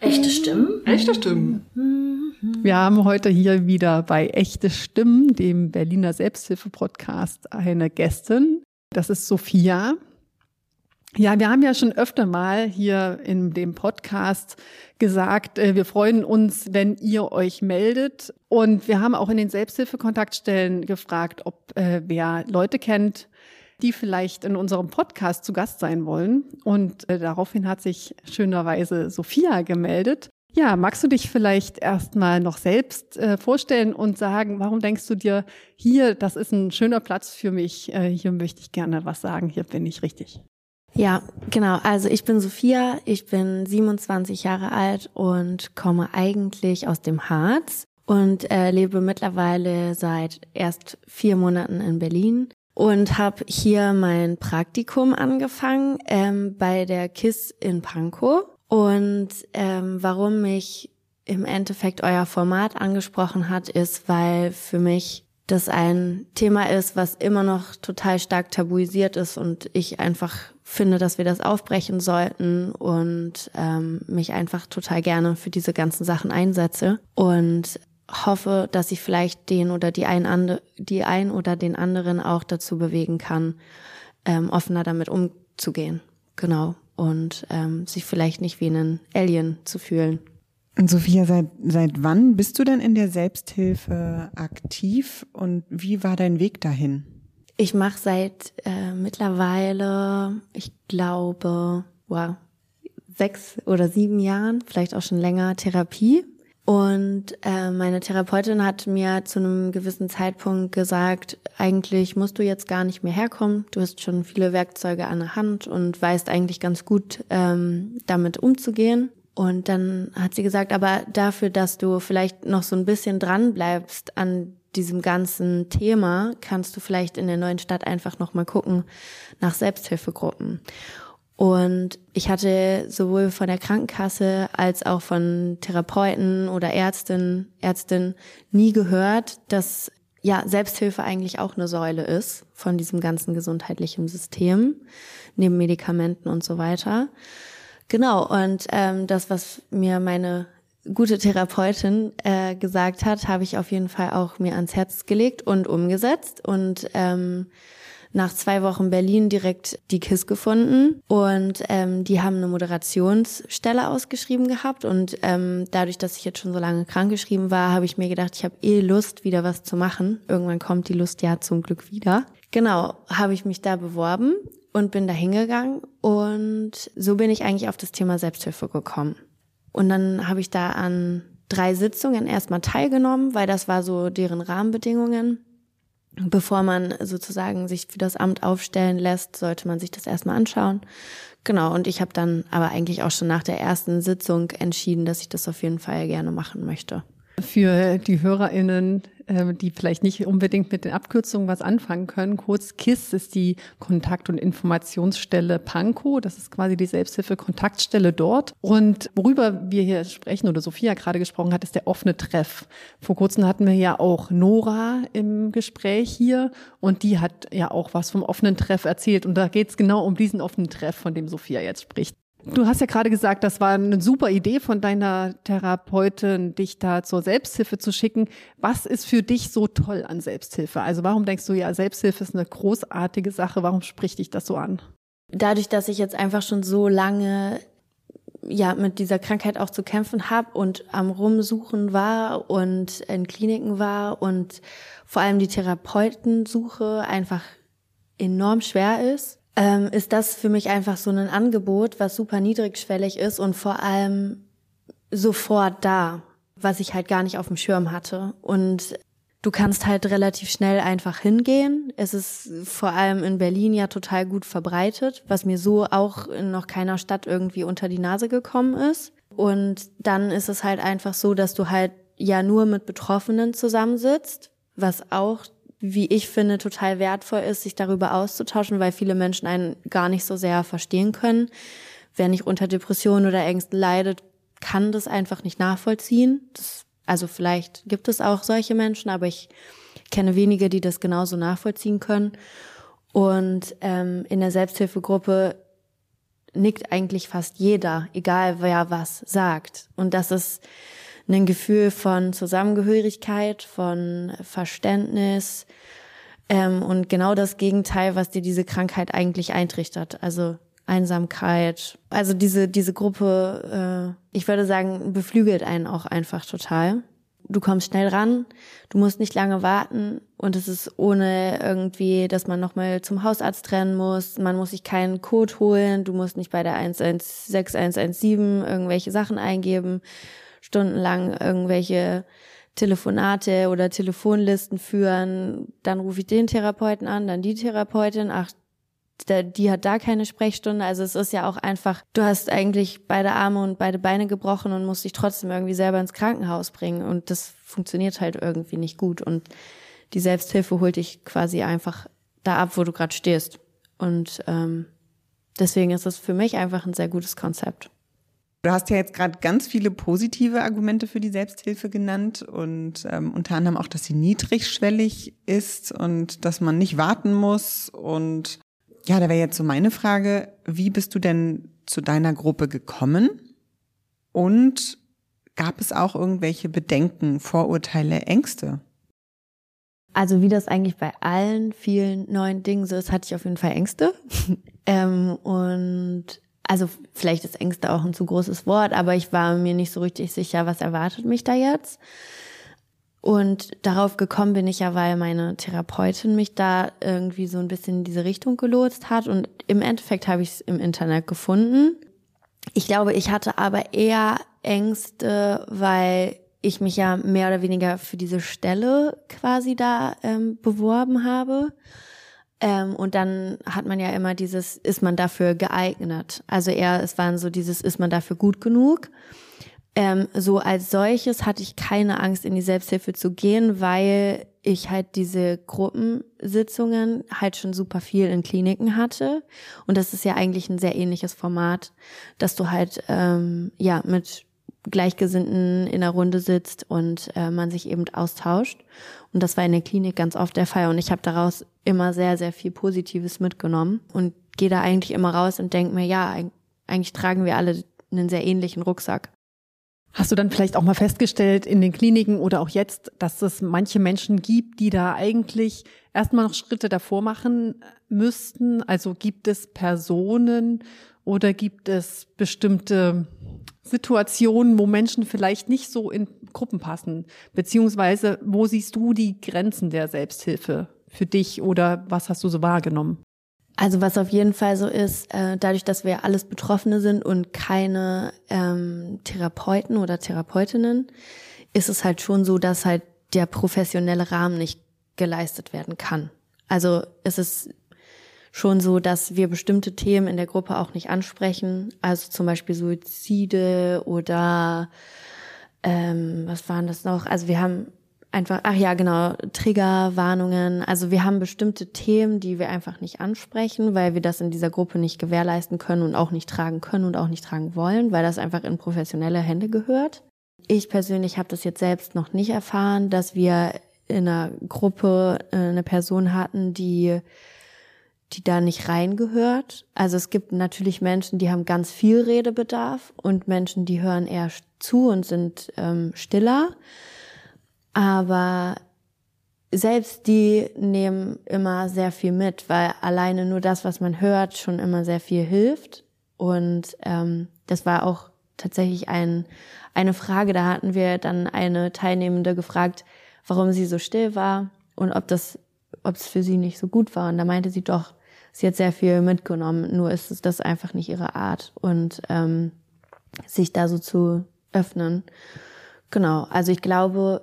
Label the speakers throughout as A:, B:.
A: Echte Stimmen?
B: Echte Stimmen.
C: Wir haben heute hier wieder bei Echte Stimmen, dem Berliner Selbsthilfe-Podcast, eine Gästin. Das ist Sophia. Ja, wir haben ja schon öfter mal hier in dem Podcast gesagt, äh, wir freuen uns, wenn ihr euch meldet. Und wir haben auch in den Selbsthilfekontaktstellen gefragt, ob äh, wer Leute kennt, die vielleicht in unserem Podcast zu Gast sein wollen. Und äh, daraufhin hat sich schönerweise Sophia gemeldet. Ja, magst du dich vielleicht erstmal noch selbst äh, vorstellen und sagen, warum denkst du dir, hier, das ist ein schöner Platz für mich, äh, hier möchte ich gerne was sagen, hier bin ich richtig?
D: Ja, genau. Also ich bin Sophia, ich bin 27 Jahre alt und komme eigentlich aus dem Harz und äh, lebe mittlerweile seit erst vier Monaten in Berlin und habe hier mein Praktikum angefangen ähm, bei der KISS in Pankow. Und ähm, warum mich im Endeffekt euer Format angesprochen hat, ist, weil für mich das ein Thema ist, was immer noch total stark tabuisiert ist und ich einfach finde, dass wir das aufbrechen sollten und ähm, mich einfach total gerne für diese ganzen Sachen einsetze. Und hoffe, dass ich vielleicht den oder die ein, andere, die ein oder den anderen auch dazu bewegen kann, ähm, offener damit umzugehen. Genau. Und ähm, sich vielleicht nicht wie ein Alien zu fühlen.
E: Und Sophia, seit, seit wann bist du denn in der Selbsthilfe aktiv und wie war dein Weg dahin?
D: Ich mache seit äh, mittlerweile, ich glaube, wow, sechs oder sieben Jahren, vielleicht auch schon länger, Therapie. Und äh, meine Therapeutin hat mir zu einem gewissen Zeitpunkt gesagt, eigentlich musst du jetzt gar nicht mehr herkommen. Du hast schon viele Werkzeuge an der Hand und weißt eigentlich ganz gut, ähm, damit umzugehen. Und dann hat sie gesagt, aber dafür, dass du vielleicht noch so ein bisschen dran bleibst an diesem ganzen Thema, kannst du vielleicht in der neuen Stadt einfach noch mal gucken nach Selbsthilfegruppen. Und ich hatte sowohl von der Krankenkasse als auch von Therapeuten oder Ärztinnen, Ärztin nie gehört, dass ja Selbsthilfe eigentlich auch eine Säule ist von diesem ganzen gesundheitlichen System, neben Medikamenten und so weiter. Genau, und ähm, das, was mir meine gute Therapeutin äh, gesagt hat, habe ich auf jeden Fall auch mir ans Herz gelegt und umgesetzt. Und ähm, nach zwei Wochen Berlin direkt die KISS gefunden und ähm, die haben eine Moderationsstelle ausgeschrieben gehabt und ähm, dadurch, dass ich jetzt schon so lange krankgeschrieben war, habe ich mir gedacht, ich habe eh Lust, wieder was zu machen. Irgendwann kommt die Lust ja zum Glück wieder. Genau, habe ich mich da beworben und bin da hingegangen und so bin ich eigentlich auf das Thema Selbsthilfe gekommen. Und dann habe ich da an drei Sitzungen erstmal teilgenommen, weil das war so deren Rahmenbedingungen bevor man sozusagen sich für das Amt aufstellen lässt, sollte man sich das erstmal anschauen. Genau, und ich habe dann aber eigentlich auch schon nach der ersten Sitzung entschieden, dass ich das auf jeden Fall gerne machen möchte.
C: Für die HörerInnen, äh, die vielleicht nicht unbedingt mit den Abkürzungen was anfangen können, kurz KISS ist die Kontakt- und Informationsstelle Pankow. Das ist quasi die Selbsthilfe-Kontaktstelle dort. Und worüber wir hier sprechen oder Sophia gerade gesprochen hat, ist der offene Treff. Vor kurzem hatten wir ja auch Nora im Gespräch hier und die hat ja auch was vom offenen Treff erzählt. Und da geht es genau um diesen offenen Treff, von dem Sophia jetzt spricht. Du hast ja gerade gesagt, das war eine super Idee von deiner Therapeutin, dich da zur Selbsthilfe zu schicken. Was ist für dich so toll an Selbsthilfe? Also warum denkst du, ja, Selbsthilfe ist eine großartige Sache? Warum spricht dich das so an?
D: Dadurch, dass ich jetzt einfach schon so lange ja mit dieser Krankheit auch zu kämpfen habe und am Rumsuchen war und in Kliniken war und vor allem die Therapeutensuche einfach enorm schwer ist, ähm, ist das für mich einfach so ein Angebot, was super niedrigschwellig ist und vor allem sofort da, was ich halt gar nicht auf dem Schirm hatte. Und du kannst halt relativ schnell einfach hingehen. Es ist vor allem in Berlin ja total gut verbreitet, was mir so auch in noch keiner Stadt irgendwie unter die Nase gekommen ist. Und dann ist es halt einfach so, dass du halt ja nur mit Betroffenen zusammensitzt, was auch wie ich finde, total wertvoll ist, sich darüber auszutauschen, weil viele Menschen einen gar nicht so sehr verstehen können. Wer nicht unter Depressionen oder Ängsten leidet, kann das einfach nicht nachvollziehen. Das, also vielleicht gibt es auch solche Menschen, aber ich kenne wenige, die das genauso nachvollziehen können. Und ähm, in der Selbsthilfegruppe nickt eigentlich fast jeder, egal wer was sagt. Und das ist ein Gefühl von Zusammengehörigkeit, von Verständnis ähm, und genau das Gegenteil, was dir diese Krankheit eigentlich eintrichtert. Also Einsamkeit. Also diese, diese Gruppe, äh, ich würde sagen, beflügelt einen auch einfach total. Du kommst schnell ran, du musst nicht lange warten und es ist ohne irgendwie, dass man nochmal zum Hausarzt rennen muss. Man muss sich keinen Code holen, du musst nicht bei der 116117 irgendwelche Sachen eingeben, stundenlang irgendwelche Telefonate oder Telefonlisten führen. Dann rufe ich den Therapeuten an, dann die Therapeutin. Ach, die hat da keine Sprechstunde. Also es ist ja auch einfach, du hast eigentlich beide Arme und beide Beine gebrochen und musst dich trotzdem irgendwie selber ins Krankenhaus bringen. Und das funktioniert halt irgendwie nicht gut. Und die Selbsthilfe holt dich quasi einfach da ab, wo du gerade stehst. Und ähm, deswegen ist es für mich einfach ein sehr gutes Konzept.
E: Du hast ja jetzt gerade ganz viele positive Argumente für die Selbsthilfe genannt und ähm, unter anderem auch, dass sie niedrigschwellig ist und dass man nicht warten muss und ja, da wäre jetzt so meine Frage, wie bist du denn zu deiner Gruppe gekommen? Und gab es auch irgendwelche Bedenken, Vorurteile, Ängste?
D: Also wie das eigentlich bei allen vielen neuen Dingen so ist, hatte ich auf jeden Fall Ängste. ähm, und also vielleicht ist Ängste auch ein zu großes Wort, aber ich war mir nicht so richtig sicher, was erwartet mich da jetzt. Und darauf gekommen bin ich ja, weil meine Therapeutin mich da irgendwie so ein bisschen in diese Richtung gelotst hat. Und im Endeffekt habe ich es im Internet gefunden. Ich glaube, ich hatte aber eher Ängste, weil ich mich ja mehr oder weniger für diese Stelle quasi da ähm, beworben habe. Ähm, und dann hat man ja immer dieses, ist man dafür geeignet? Also eher, es waren so dieses, ist man dafür gut genug? Ähm, so als solches hatte ich keine Angst, in die Selbsthilfe zu gehen, weil ich halt diese Gruppensitzungen halt schon super viel in Kliniken hatte. Und das ist ja eigentlich ein sehr ähnliches Format, dass du halt ähm, ja mit Gleichgesinnten in der Runde sitzt und äh, man sich eben austauscht. Und das war in der Klinik ganz oft der Fall. Und ich habe daraus immer sehr, sehr viel Positives mitgenommen und gehe da eigentlich immer raus und denke mir, ja, eigentlich tragen wir alle einen sehr ähnlichen Rucksack.
C: Hast du dann vielleicht auch mal festgestellt in den Kliniken oder auch jetzt, dass es manche Menschen gibt, die da eigentlich erstmal noch Schritte davor machen müssten? Also gibt es Personen oder gibt es bestimmte Situationen, wo Menschen vielleicht nicht so in Gruppen passen? Beziehungsweise wo siehst du die Grenzen der Selbsthilfe für dich oder was hast du so wahrgenommen?
D: Also was auf jeden Fall so ist, äh, dadurch, dass wir alles Betroffene sind und keine ähm, Therapeuten oder Therapeutinnen, ist es halt schon so, dass halt der professionelle Rahmen nicht geleistet werden kann. Also es ist schon so, dass wir bestimmte Themen in der Gruppe auch nicht ansprechen. Also zum Beispiel Suizide oder ähm, was waren das noch? Also wir haben einfach, ach ja, genau, Triggerwarnungen. Also wir haben bestimmte Themen, die wir einfach nicht ansprechen, weil wir das in dieser Gruppe nicht gewährleisten können und auch nicht tragen können und auch nicht tragen wollen, weil das einfach in professionelle Hände gehört. Ich persönlich habe das jetzt selbst noch nicht erfahren, dass wir in einer Gruppe äh, eine Person hatten, die die da nicht reingehört. Also es gibt natürlich Menschen, die haben ganz viel Redebedarf und Menschen, die hören eher zu und sind ähm, stiller. Aber selbst die nehmen immer sehr viel mit, weil alleine nur das, was man hört, schon immer sehr viel hilft. Und ähm, das war auch tatsächlich ein, eine Frage. Da hatten wir dann eine Teilnehmende gefragt, warum sie so still war und ob das, ob es für sie nicht so gut war. Und da meinte sie doch, sie hat sehr viel mitgenommen, nur ist das einfach nicht ihre Art und ähm, sich da so zu öffnen. Genau, also ich glaube,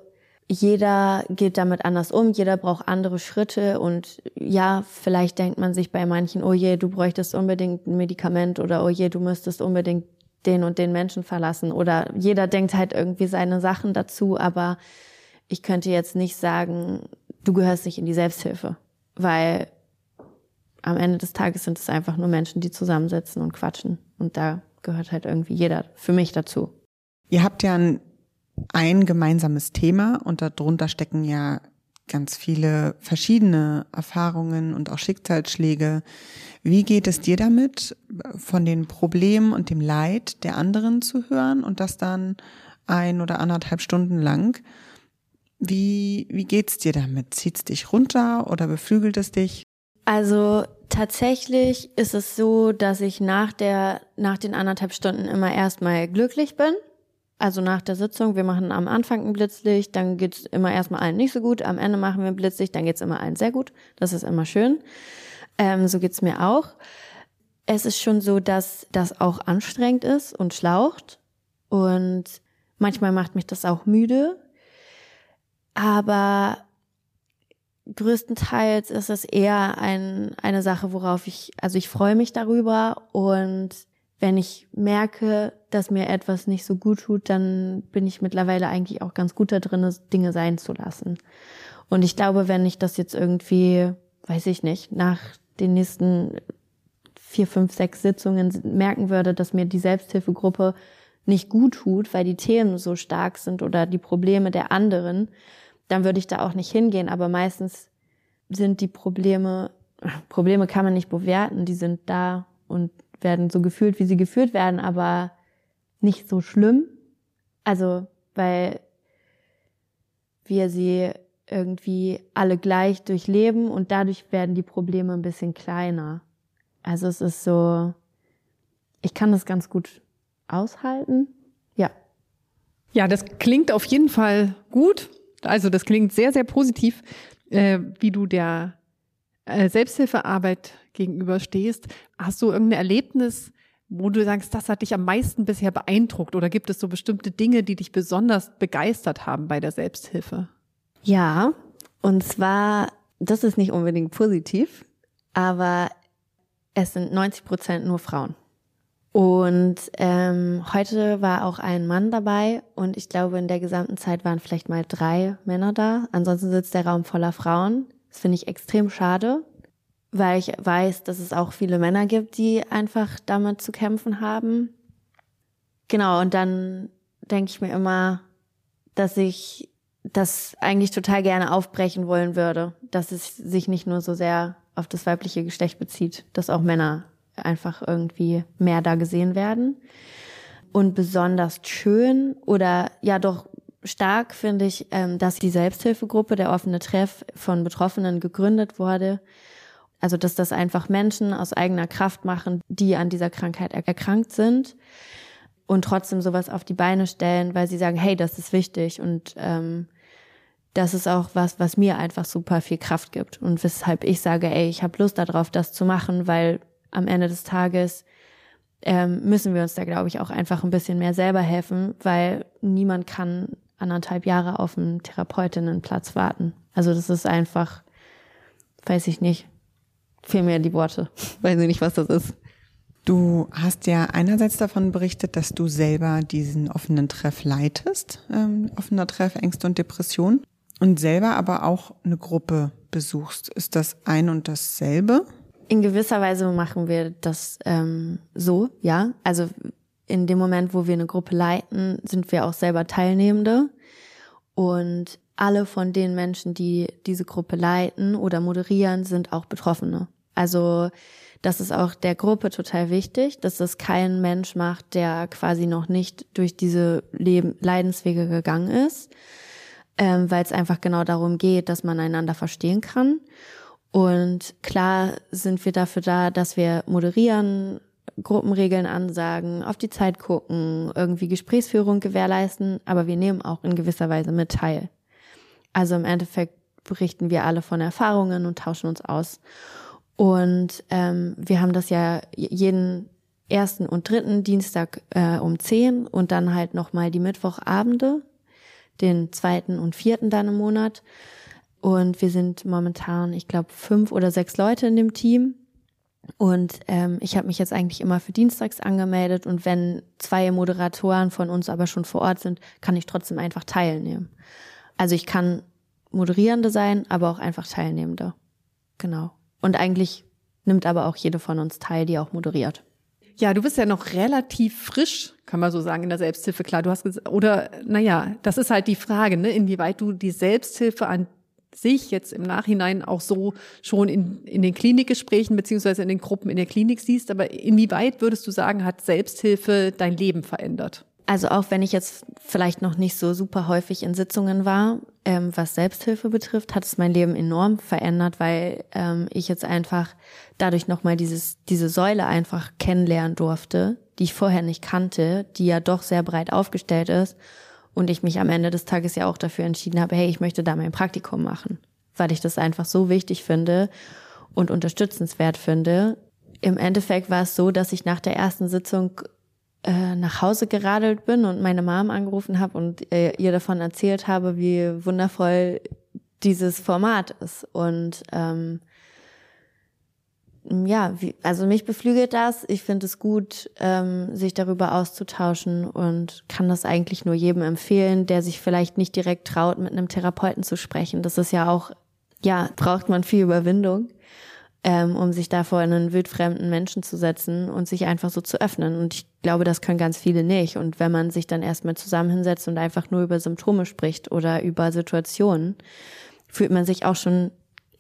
D: jeder geht damit anders um, jeder braucht andere Schritte und ja, vielleicht denkt man sich bei manchen, oh je, du bräuchtest unbedingt ein Medikament oder oh je, du müsstest unbedingt den und den Menschen verlassen oder jeder denkt halt irgendwie seine Sachen dazu, aber ich könnte jetzt nicht sagen, du gehörst nicht in die Selbsthilfe, weil am Ende des Tages sind es einfach nur Menschen, die zusammensitzen und quatschen und da gehört halt irgendwie jeder für mich dazu.
E: Ihr habt ja ein ein gemeinsames Thema und darunter stecken ja ganz viele verschiedene Erfahrungen und auch Schicksalsschläge. Wie geht es dir damit, von den Problemen und dem Leid der anderen zu hören und das dann ein oder anderthalb Stunden lang? Wie, wie geht's dir damit? Zieht's dich runter oder beflügelt es dich?
D: Also tatsächlich ist es so, dass ich nach der, nach den anderthalb Stunden immer erstmal glücklich bin. Also nach der Sitzung, wir machen am Anfang ein Blitzlicht, dann geht's immer erstmal allen nicht so gut, am Ende machen wir ein Blitzlicht, dann geht's immer allen sehr gut. Das ist immer schön. Ähm, so geht's mir auch. Es ist schon so, dass das auch anstrengend ist und schlaucht. Und manchmal macht mich das auch müde. Aber größtenteils ist es eher ein, eine Sache, worauf ich, also ich freue mich darüber und wenn ich merke, dass mir etwas nicht so gut tut, dann bin ich mittlerweile eigentlich auch ganz gut da drin, Dinge sein zu lassen. Und ich glaube, wenn ich das jetzt irgendwie, weiß ich nicht, nach den nächsten vier, fünf, sechs Sitzungen merken würde, dass mir die Selbsthilfegruppe nicht gut tut, weil die Themen so stark sind oder die Probleme der anderen, dann würde ich da auch nicht hingehen. Aber meistens sind die Probleme, Probleme kann man nicht bewerten, die sind da und werden so gefühlt, wie sie gefühlt werden, aber nicht so schlimm. Also, weil wir sie irgendwie alle gleich durchleben und dadurch werden die Probleme ein bisschen kleiner. Also es ist so, ich kann das ganz gut aushalten. Ja.
C: Ja, das klingt auf jeden Fall gut. Also das klingt sehr, sehr positiv, äh, wie du der äh, Selbsthilfearbeit gegenüberstehst. Hast du irgendein Erlebnis, wo du sagst, das hat dich am meisten bisher beeindruckt? Oder gibt es so bestimmte Dinge, die dich besonders begeistert haben bei der Selbsthilfe?
D: Ja, und zwar, das ist nicht unbedingt positiv, aber es sind 90 Prozent nur Frauen. Und ähm, heute war auch ein Mann dabei und ich glaube, in der gesamten Zeit waren vielleicht mal drei Männer da. Ansonsten sitzt der Raum voller Frauen. Das finde ich extrem schade, weil ich weiß, dass es auch viele Männer gibt, die einfach damit zu kämpfen haben. Genau, und dann denke ich mir immer, dass ich das eigentlich total gerne aufbrechen wollen würde, dass es sich nicht nur so sehr auf das weibliche Geschlecht bezieht, dass auch Männer einfach irgendwie mehr da gesehen werden. Und besonders schön oder ja doch stark finde ich, ähm, dass die Selbsthilfegruppe, der offene Treff von Betroffenen gegründet wurde. Also dass das einfach Menschen aus eigener Kraft machen, die an dieser Krankheit erkrankt sind und trotzdem sowas auf die Beine stellen, weil sie sagen, hey, das ist wichtig und ähm, das ist auch was, was mir einfach super viel Kraft gibt und weshalb ich sage, ey, ich habe Lust darauf, das zu machen, weil am Ende des Tages ähm, müssen wir uns da, glaube ich, auch einfach ein bisschen mehr selber helfen, weil niemand kann anderthalb Jahre auf einen Therapeutinnenplatz warten. Also das ist einfach, weiß ich nicht, fehlen mir die Worte, weiß ich nicht, was das ist.
E: Du hast ja einerseits davon berichtet, dass du selber diesen offenen Treff leitest, ähm, offener Treff Ängste und Depression, und selber aber auch eine Gruppe besuchst. Ist das ein und dasselbe?
D: In gewisser Weise machen wir das ähm, so, ja. Also in dem Moment, wo wir eine Gruppe leiten, sind wir auch selber Teilnehmende. Und alle von den Menschen, die diese Gruppe leiten oder moderieren, sind auch Betroffene. Also das ist auch der Gruppe total wichtig, dass das kein Mensch macht, der quasi noch nicht durch diese Leben Leidenswege gegangen ist, ähm, weil es einfach genau darum geht, dass man einander verstehen kann. Und klar sind wir dafür da, dass wir moderieren, Gruppenregeln ansagen, auf die Zeit gucken, irgendwie Gesprächsführung gewährleisten, aber wir nehmen auch in gewisser Weise mit teil. Also im Endeffekt berichten wir alle von Erfahrungen und tauschen uns aus. Und ähm, wir haben das ja jeden ersten und dritten Dienstag äh, um zehn und dann halt nochmal die Mittwochabende, den zweiten und vierten dann im Monat. Und wir sind momentan, ich glaube, fünf oder sechs Leute in dem Team. Und ähm, ich habe mich jetzt eigentlich immer für Dienstags angemeldet. Und wenn zwei Moderatoren von uns aber schon vor Ort sind, kann ich trotzdem einfach teilnehmen. Also ich kann Moderierende sein, aber auch einfach Teilnehmende. Genau. Und eigentlich nimmt aber auch jede von uns teil, die auch moderiert.
C: Ja, du bist ja noch relativ frisch, kann man so sagen, in der Selbsthilfe. Klar, du hast gesagt, oder naja, das ist halt die Frage, ne, inwieweit du die Selbsthilfe an sich jetzt im Nachhinein auch so schon in, in den Klinikgesprächen beziehungsweise in den Gruppen in der Klinik siehst. Aber inwieweit würdest du sagen, hat Selbsthilfe dein Leben verändert?
D: Also auch wenn ich jetzt vielleicht noch nicht so super häufig in Sitzungen war, ähm, was Selbsthilfe betrifft, hat es mein Leben enorm verändert, weil ähm, ich jetzt einfach dadurch nochmal dieses, diese Säule einfach kennenlernen durfte, die ich vorher nicht kannte, die ja doch sehr breit aufgestellt ist. Und ich mich am Ende des Tages ja auch dafür entschieden habe, hey, ich möchte da mein Praktikum machen, weil ich das einfach so wichtig finde und unterstützenswert finde. Im Endeffekt war es so, dass ich nach der ersten Sitzung äh, nach Hause geradelt bin und meine Mom angerufen habe und äh, ihr davon erzählt habe, wie wundervoll dieses Format ist. Und ähm, ja, wie, also mich beflügelt das. Ich finde es gut, ähm, sich darüber auszutauschen und kann das eigentlich nur jedem empfehlen, der sich vielleicht nicht direkt traut, mit einem Therapeuten zu sprechen. Das ist ja auch, ja, braucht man viel Überwindung ähm, um sich da vor einen wildfremden Menschen zu setzen und sich einfach so zu öffnen. Und ich glaube, das können ganz viele nicht. Und wenn man sich dann erstmal zusammen hinsetzt und einfach nur über Symptome spricht oder über Situationen, fühlt man sich auch schon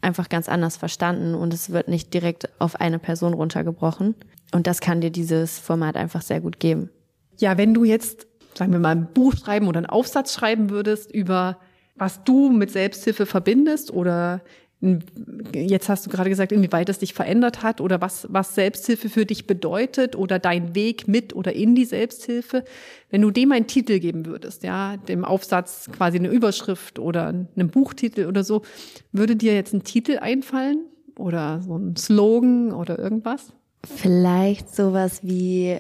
D: einfach ganz anders verstanden und es wird nicht direkt auf eine Person runtergebrochen. Und das kann dir dieses Format einfach sehr gut geben.
C: Ja, wenn du jetzt, sagen wir mal, ein Buch schreiben oder einen Aufsatz schreiben würdest über was du mit Selbsthilfe verbindest oder Jetzt hast du gerade gesagt, inwieweit es dich verändert hat oder was, was Selbsthilfe für dich bedeutet oder dein Weg mit oder in die Selbsthilfe. Wenn du dem einen Titel geben würdest, ja, dem Aufsatz quasi eine Überschrift oder einen Buchtitel oder so, würde dir jetzt ein Titel einfallen oder so ein Slogan oder irgendwas?
D: Vielleicht sowas wie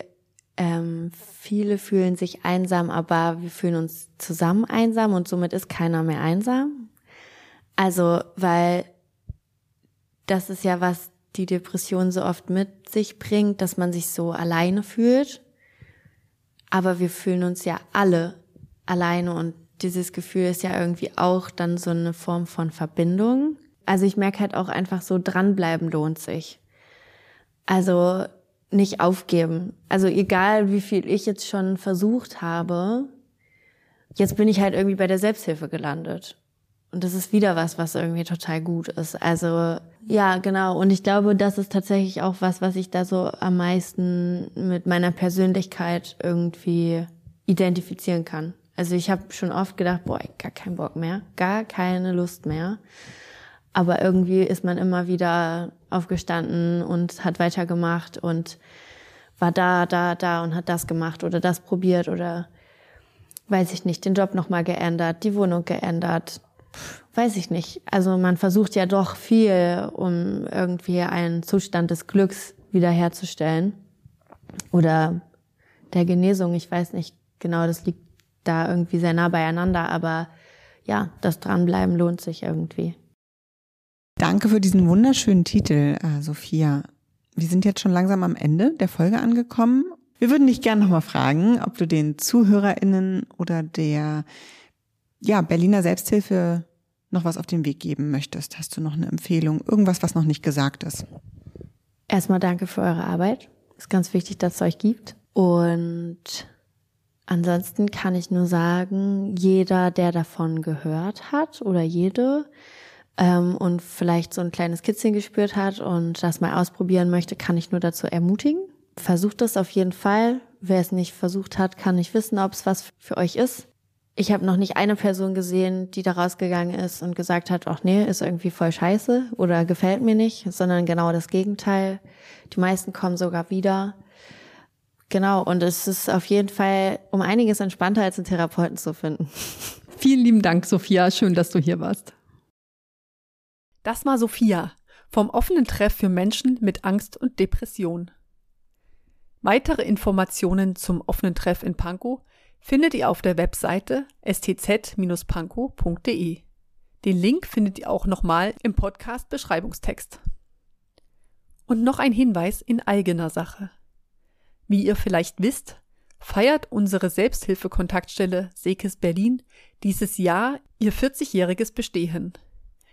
D: ähm, viele fühlen sich einsam, aber wir fühlen uns zusammen einsam und somit ist keiner mehr einsam. Also, weil das ist ja, was die Depression so oft mit sich bringt, dass man sich so alleine fühlt. Aber wir fühlen uns ja alle alleine und dieses Gefühl ist ja irgendwie auch dann so eine Form von Verbindung. Also ich merke halt auch einfach so dranbleiben lohnt sich. Also nicht aufgeben. Also egal wie viel ich jetzt schon versucht habe, jetzt bin ich halt irgendwie bei der Selbsthilfe gelandet. Und das ist wieder was, was irgendwie total gut ist. Also ja, genau. Und ich glaube, das ist tatsächlich auch was, was ich da so am meisten mit meiner Persönlichkeit irgendwie identifizieren kann. Also ich habe schon oft gedacht, boah, gar keinen Bock mehr, gar keine Lust mehr. Aber irgendwie ist man immer wieder aufgestanden und hat weitergemacht und war da, da, da und hat das gemacht oder das probiert oder weiß ich nicht, den Job nochmal geändert, die Wohnung geändert, weiß ich nicht. Also man versucht ja doch viel, um irgendwie einen Zustand des Glücks wiederherzustellen oder der Genesung. Ich weiß nicht genau, das liegt da irgendwie sehr nah beieinander, aber ja, das Dranbleiben lohnt sich irgendwie.
E: Danke für diesen wunderschönen Titel, äh, Sophia. Wir sind jetzt schon langsam am Ende der Folge angekommen. Wir würden dich gerne nochmal fragen, ob du den ZuhörerInnen oder der ja, Berliner Selbsthilfe noch was auf den Weg geben möchtest? Hast du noch eine Empfehlung? Irgendwas, was noch nicht gesagt ist?
D: Erstmal danke für eure Arbeit. Ist ganz wichtig, dass es euch gibt. Und ansonsten kann ich nur sagen, jeder, der davon gehört hat oder jede ähm, und vielleicht so ein kleines Kitzchen gespürt hat und das mal ausprobieren möchte, kann ich nur dazu ermutigen. Versucht das auf jeden Fall. Wer es nicht versucht hat, kann nicht wissen, ob es was für euch ist ich habe noch nicht eine Person gesehen, die da rausgegangen ist und gesagt hat, ach nee, ist irgendwie voll scheiße oder gefällt mir nicht, sondern genau das Gegenteil. Die meisten kommen sogar wieder. Genau, und es ist auf jeden Fall um einiges entspannter, als einen Therapeuten zu finden.
C: Vielen lieben Dank, Sophia. Schön, dass du hier warst. Das war Sophia vom offenen Treff für Menschen mit Angst und Depression. Weitere Informationen zum offenen Treff in Pankow findet ihr auf der Webseite stz-pankow.de. Den Link findet ihr auch nochmal im Podcast-Beschreibungstext. Und noch ein Hinweis in eigener Sache. Wie ihr vielleicht wisst, feiert unsere Selbsthilfe-Kontaktstelle Sekes Berlin dieses Jahr ihr 40-jähriges Bestehen.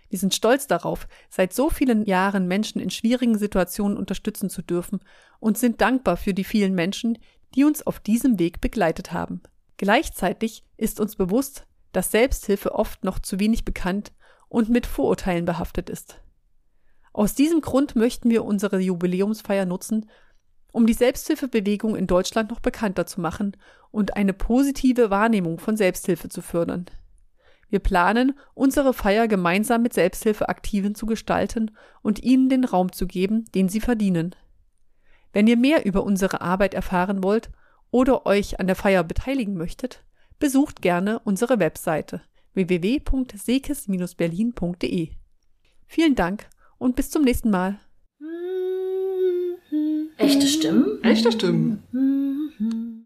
C: Wir sind stolz darauf, seit so vielen Jahren Menschen in schwierigen Situationen unterstützen zu dürfen und sind dankbar für die vielen Menschen, die uns auf diesem Weg begleitet haben. Gleichzeitig ist uns bewusst, dass Selbsthilfe oft noch zu wenig bekannt und mit Vorurteilen behaftet ist. Aus diesem Grund möchten wir unsere Jubiläumsfeier nutzen, um die Selbsthilfebewegung in Deutschland noch bekannter zu machen und eine positive Wahrnehmung von Selbsthilfe zu fördern. Wir planen, unsere Feier gemeinsam mit Selbsthilfeaktiven zu gestalten und ihnen den Raum zu geben, den sie verdienen. Wenn ihr mehr über unsere Arbeit erfahren wollt oder euch an der Feier beteiligen möchtet, besucht gerne unsere Webseite www.sekes-berlin.de. Vielen Dank und bis zum nächsten Mal.
A: Echte Stimmen?
B: Echte Stimmen.